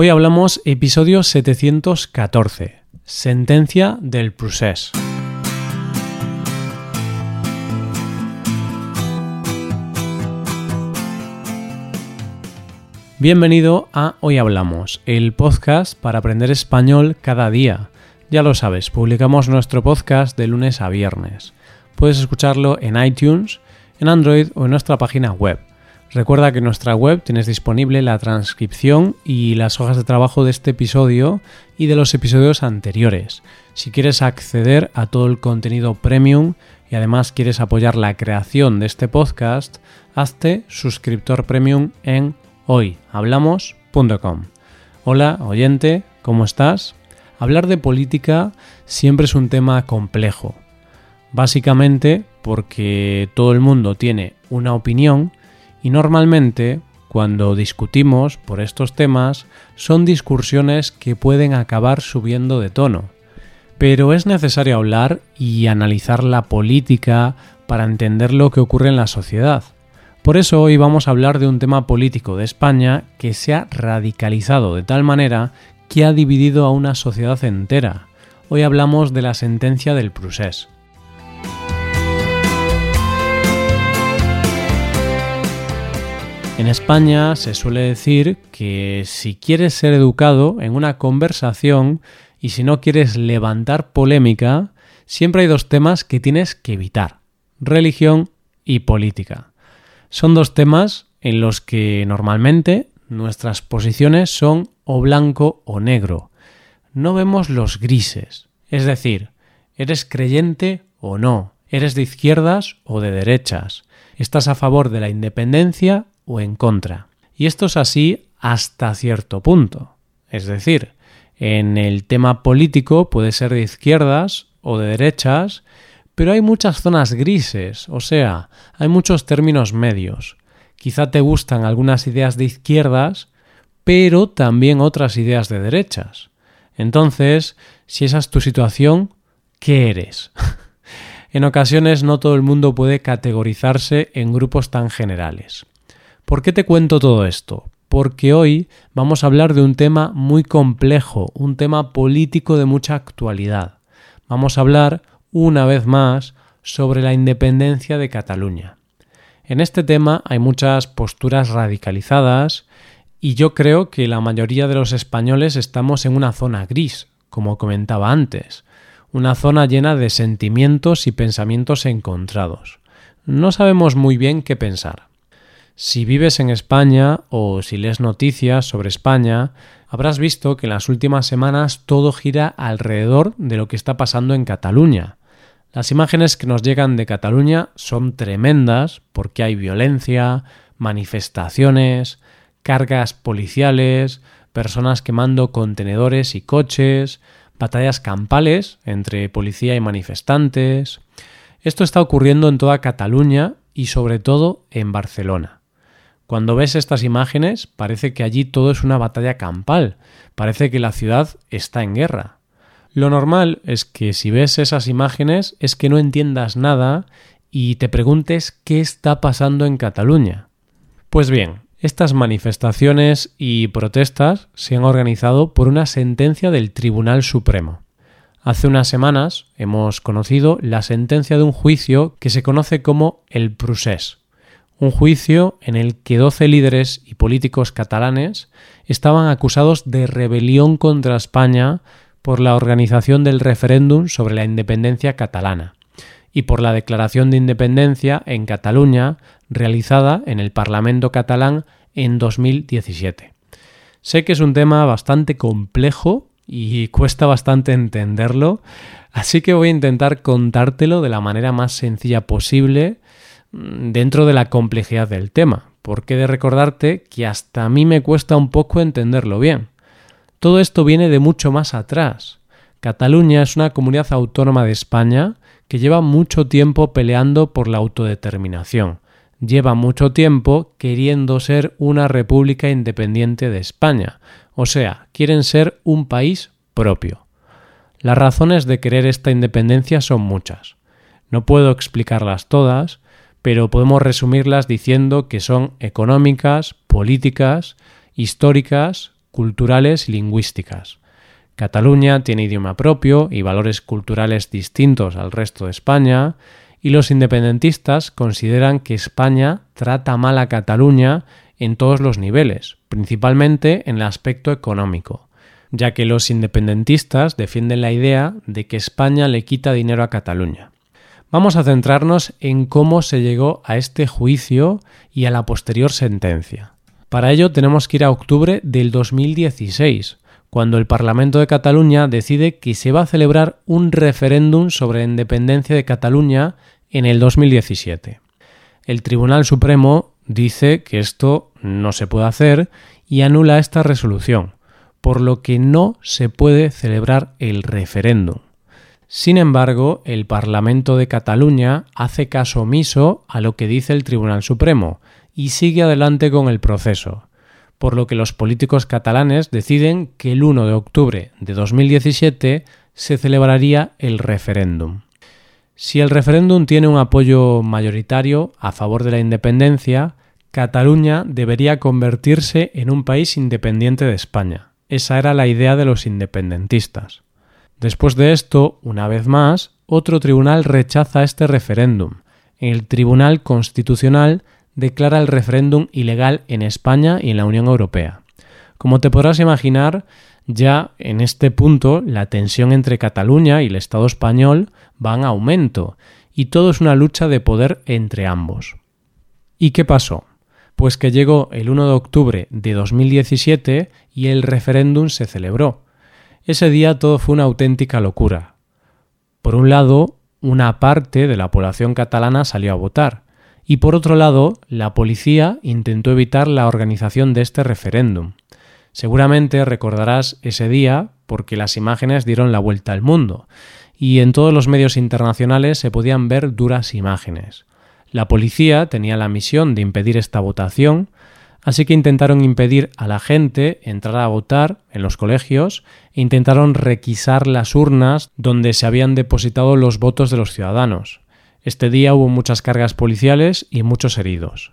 Hoy hablamos episodio 714, sentencia del procés. Bienvenido a Hoy Hablamos, el podcast para aprender español cada día. Ya lo sabes, publicamos nuestro podcast de lunes a viernes. Puedes escucharlo en iTunes, en Android o en nuestra página web Recuerda que en nuestra web tienes disponible la transcripción y las hojas de trabajo de este episodio y de los episodios anteriores. Si quieres acceder a todo el contenido premium y además quieres apoyar la creación de este podcast, hazte suscriptor premium en hoyhablamos.com. Hola, oyente, ¿cómo estás? Hablar de política siempre es un tema complejo. Básicamente porque todo el mundo tiene una opinión y normalmente, cuando discutimos por estos temas, son discusiones que pueden acabar subiendo de tono. Pero es necesario hablar y analizar la política para entender lo que ocurre en la sociedad. Por eso hoy vamos a hablar de un tema político de España que se ha radicalizado de tal manera que ha dividido a una sociedad entera. Hoy hablamos de la sentencia del Prusés. En España se suele decir que si quieres ser educado en una conversación y si no quieres levantar polémica, siempre hay dos temas que tienes que evitar, religión y política. Son dos temas en los que normalmente nuestras posiciones son o blanco o negro. No vemos los grises, es decir, eres creyente o no, eres de izquierdas o de derechas, estás a favor de la independencia o en contra. Y esto es así hasta cierto punto. Es decir, en el tema político puede ser de izquierdas o de derechas, pero hay muchas zonas grises, o sea, hay muchos términos medios. Quizá te gustan algunas ideas de izquierdas, pero también otras ideas de derechas. Entonces, si esa es tu situación, ¿qué eres? en ocasiones no todo el mundo puede categorizarse en grupos tan generales. ¿Por qué te cuento todo esto? Porque hoy vamos a hablar de un tema muy complejo, un tema político de mucha actualidad. Vamos a hablar, una vez más, sobre la independencia de Cataluña. En este tema hay muchas posturas radicalizadas y yo creo que la mayoría de los españoles estamos en una zona gris, como comentaba antes, una zona llena de sentimientos y pensamientos encontrados. No sabemos muy bien qué pensar. Si vives en España o si lees noticias sobre España, habrás visto que en las últimas semanas todo gira alrededor de lo que está pasando en Cataluña. Las imágenes que nos llegan de Cataluña son tremendas porque hay violencia, manifestaciones, cargas policiales, personas quemando contenedores y coches, batallas campales entre policía y manifestantes. Esto está ocurriendo en toda Cataluña y sobre todo en Barcelona. Cuando ves estas imágenes parece que allí todo es una batalla campal, parece que la ciudad está en guerra. Lo normal es que si ves esas imágenes es que no entiendas nada y te preguntes qué está pasando en Cataluña. Pues bien, estas manifestaciones y protestas se han organizado por una sentencia del Tribunal Supremo. Hace unas semanas hemos conocido la sentencia de un juicio que se conoce como el Prusés un juicio en el que 12 líderes y políticos catalanes estaban acusados de rebelión contra España por la organización del referéndum sobre la independencia catalana y por la declaración de independencia en Cataluña realizada en el Parlamento catalán en 2017. Sé que es un tema bastante complejo y cuesta bastante entenderlo, así que voy a intentar contártelo de la manera más sencilla posible dentro de la complejidad del tema, porque de recordarte que hasta a mí me cuesta un poco entenderlo bien. Todo esto viene de mucho más atrás. Cataluña es una comunidad autónoma de España que lleva mucho tiempo peleando por la autodeterminación. Lleva mucho tiempo queriendo ser una república independiente de España, o sea, quieren ser un país propio. Las razones de querer esta independencia son muchas. No puedo explicarlas todas, pero podemos resumirlas diciendo que son económicas, políticas, históricas, culturales y lingüísticas. Cataluña tiene idioma propio y valores culturales distintos al resto de España, y los independentistas consideran que España trata mal a Cataluña en todos los niveles, principalmente en el aspecto económico, ya que los independentistas defienden la idea de que España le quita dinero a Cataluña. Vamos a centrarnos en cómo se llegó a este juicio y a la posterior sentencia. Para ello tenemos que ir a octubre del 2016, cuando el Parlamento de Cataluña decide que se va a celebrar un referéndum sobre la independencia de Cataluña en el 2017. El Tribunal Supremo dice que esto no se puede hacer y anula esta resolución, por lo que no se puede celebrar el referéndum. Sin embargo, el Parlamento de Cataluña hace caso omiso a lo que dice el Tribunal Supremo y sigue adelante con el proceso, por lo que los políticos catalanes deciden que el 1 de octubre de 2017 se celebraría el referéndum. Si el referéndum tiene un apoyo mayoritario a favor de la independencia, Cataluña debería convertirse en un país independiente de España. Esa era la idea de los independentistas. Después de esto, una vez más, otro tribunal rechaza este referéndum. El Tribunal Constitucional declara el referéndum ilegal en España y en la Unión Europea. Como te podrás imaginar, ya en este punto la tensión entre Cataluña y el Estado español va en aumento, y todo es una lucha de poder entre ambos. ¿Y qué pasó? Pues que llegó el 1 de octubre de 2017 y el referéndum se celebró. Ese día todo fue una auténtica locura. Por un lado, una parte de la población catalana salió a votar, y por otro lado, la policía intentó evitar la organización de este referéndum. Seguramente recordarás ese día porque las imágenes dieron la vuelta al mundo, y en todos los medios internacionales se podían ver duras imágenes. La policía tenía la misión de impedir esta votación, así que intentaron impedir a la gente entrar a votar en los colegios e intentaron requisar las urnas donde se habían depositado los votos de los ciudadanos. Este día hubo muchas cargas policiales y muchos heridos.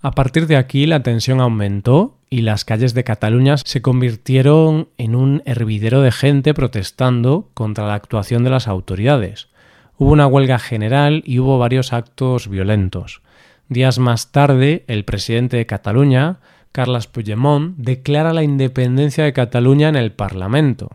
A partir de aquí la tensión aumentó y las calles de Cataluña se convirtieron en un hervidero de gente protestando contra la actuación de las autoridades. Hubo una huelga general y hubo varios actos violentos. Días más tarde, el presidente de Cataluña, Carles Puigdemont, declara la independencia de Cataluña en el Parlamento.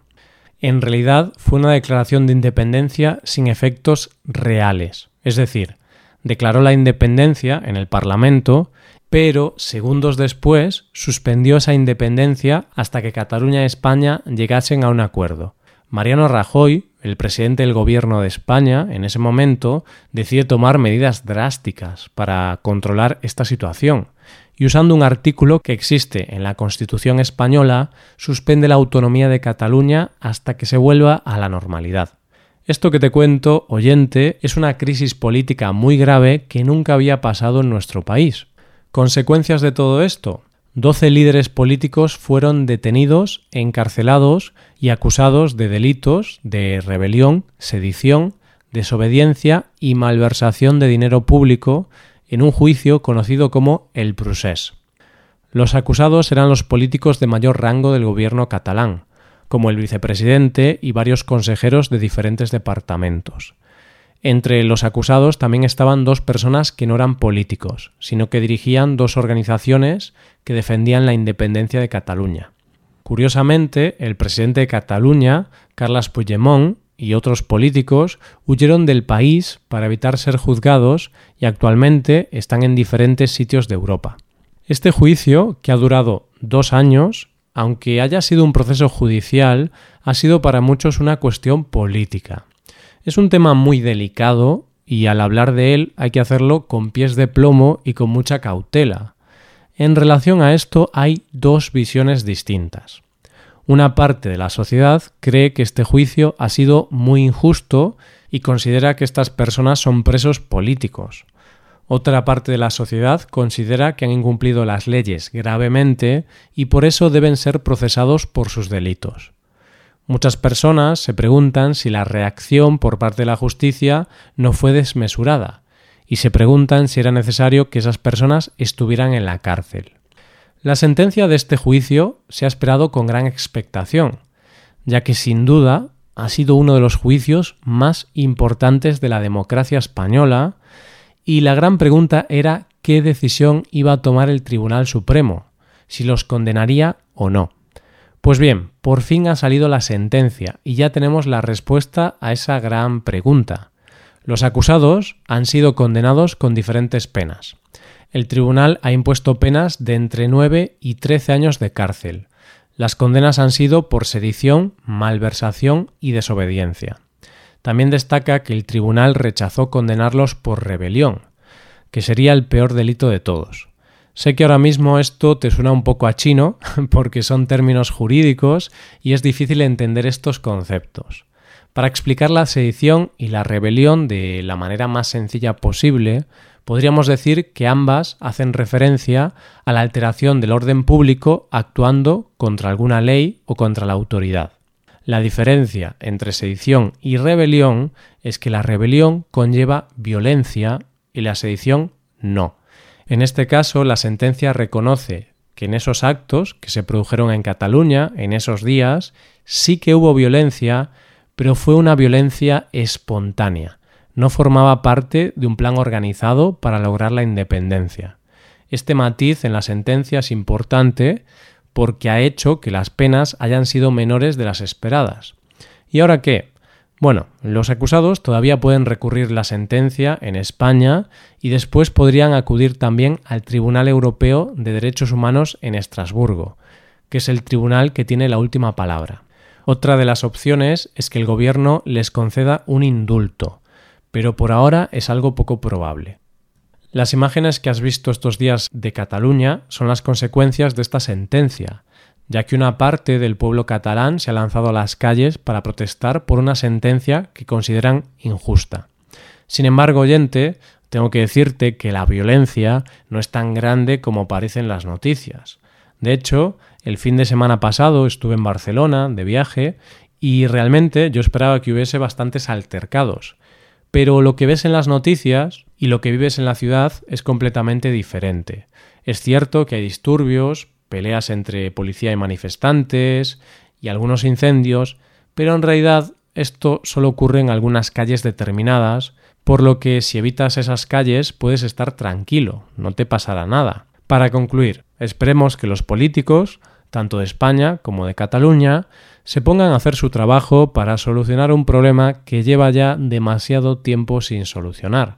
En realidad fue una declaración de independencia sin efectos reales. Es decir, declaró la independencia en el Parlamento, pero segundos después suspendió esa independencia hasta que Cataluña y España llegasen a un acuerdo. Mariano Rajoy, el presidente del gobierno de España, en ese momento, decide tomar medidas drásticas para controlar esta situación y usando un artículo que existe en la Constitución española, suspende la autonomía de Cataluña hasta que se vuelva a la normalidad. Esto que te cuento, oyente, es una crisis política muy grave que nunca había pasado en nuestro país. Consecuencias de todo esto. Doce líderes políticos fueron detenidos, encarcelados y acusados de delitos de rebelión, sedición, desobediencia y malversación de dinero público en un juicio conocido como el Procés. Los acusados eran los políticos de mayor rango del gobierno catalán, como el vicepresidente y varios consejeros de diferentes departamentos. Entre los acusados también estaban dos personas que no eran políticos, sino que dirigían dos organizaciones que defendían la independencia de Cataluña. Curiosamente, el presidente de Cataluña, Carles Puigdemont, y otros políticos huyeron del país para evitar ser juzgados y actualmente están en diferentes sitios de Europa. Este juicio, que ha durado dos años, aunque haya sido un proceso judicial, ha sido para muchos una cuestión política. Es un tema muy delicado y al hablar de él hay que hacerlo con pies de plomo y con mucha cautela. En relación a esto hay dos visiones distintas. Una parte de la sociedad cree que este juicio ha sido muy injusto y considera que estas personas son presos políticos. Otra parte de la sociedad considera que han incumplido las leyes gravemente y por eso deben ser procesados por sus delitos. Muchas personas se preguntan si la reacción por parte de la justicia no fue desmesurada y se preguntan si era necesario que esas personas estuvieran en la cárcel. La sentencia de este juicio se ha esperado con gran expectación, ya que sin duda ha sido uno de los juicios más importantes de la democracia española y la gran pregunta era qué decisión iba a tomar el Tribunal Supremo, si los condenaría o no. Pues bien, por fin ha salido la sentencia y ya tenemos la respuesta a esa gran pregunta. Los acusados han sido condenados con diferentes penas. El tribunal ha impuesto penas de entre 9 y 13 años de cárcel. Las condenas han sido por sedición, malversación y desobediencia. También destaca que el tribunal rechazó condenarlos por rebelión, que sería el peor delito de todos. Sé que ahora mismo esto te suena un poco a chino, porque son términos jurídicos y es difícil entender estos conceptos. Para explicar la sedición y la rebelión de la manera más sencilla posible, podríamos decir que ambas hacen referencia a la alteración del orden público actuando contra alguna ley o contra la autoridad. La diferencia entre sedición y rebelión es que la rebelión conlleva violencia y la sedición no. En este caso, la sentencia reconoce que en esos actos que se produjeron en Cataluña, en esos días, sí que hubo violencia, pero fue una violencia espontánea. No formaba parte de un plan organizado para lograr la independencia. Este matiz en la sentencia es importante porque ha hecho que las penas hayan sido menores de las esperadas. ¿Y ahora qué? Bueno, los acusados todavía pueden recurrir la sentencia en España y después podrían acudir también al Tribunal Europeo de Derechos Humanos en Estrasburgo, que es el tribunal que tiene la última palabra. Otra de las opciones es que el gobierno les conceda un indulto, pero por ahora es algo poco probable. Las imágenes que has visto estos días de Cataluña son las consecuencias de esta sentencia, ya que una parte del pueblo catalán se ha lanzado a las calles para protestar por una sentencia que consideran injusta. Sin embargo, oyente, tengo que decirte que la violencia no es tan grande como parecen las noticias. De hecho, el fin de semana pasado estuve en Barcelona de viaje y realmente yo esperaba que hubiese bastantes altercados. Pero lo que ves en las noticias y lo que vives en la ciudad es completamente diferente. Es cierto que hay disturbios, peleas entre policía y manifestantes y algunos incendios, pero en realidad esto solo ocurre en algunas calles determinadas, por lo que si evitas esas calles puedes estar tranquilo, no te pasará nada. Para concluir, esperemos que los políticos, tanto de España como de Cataluña, se pongan a hacer su trabajo para solucionar un problema que lleva ya demasiado tiempo sin solucionar.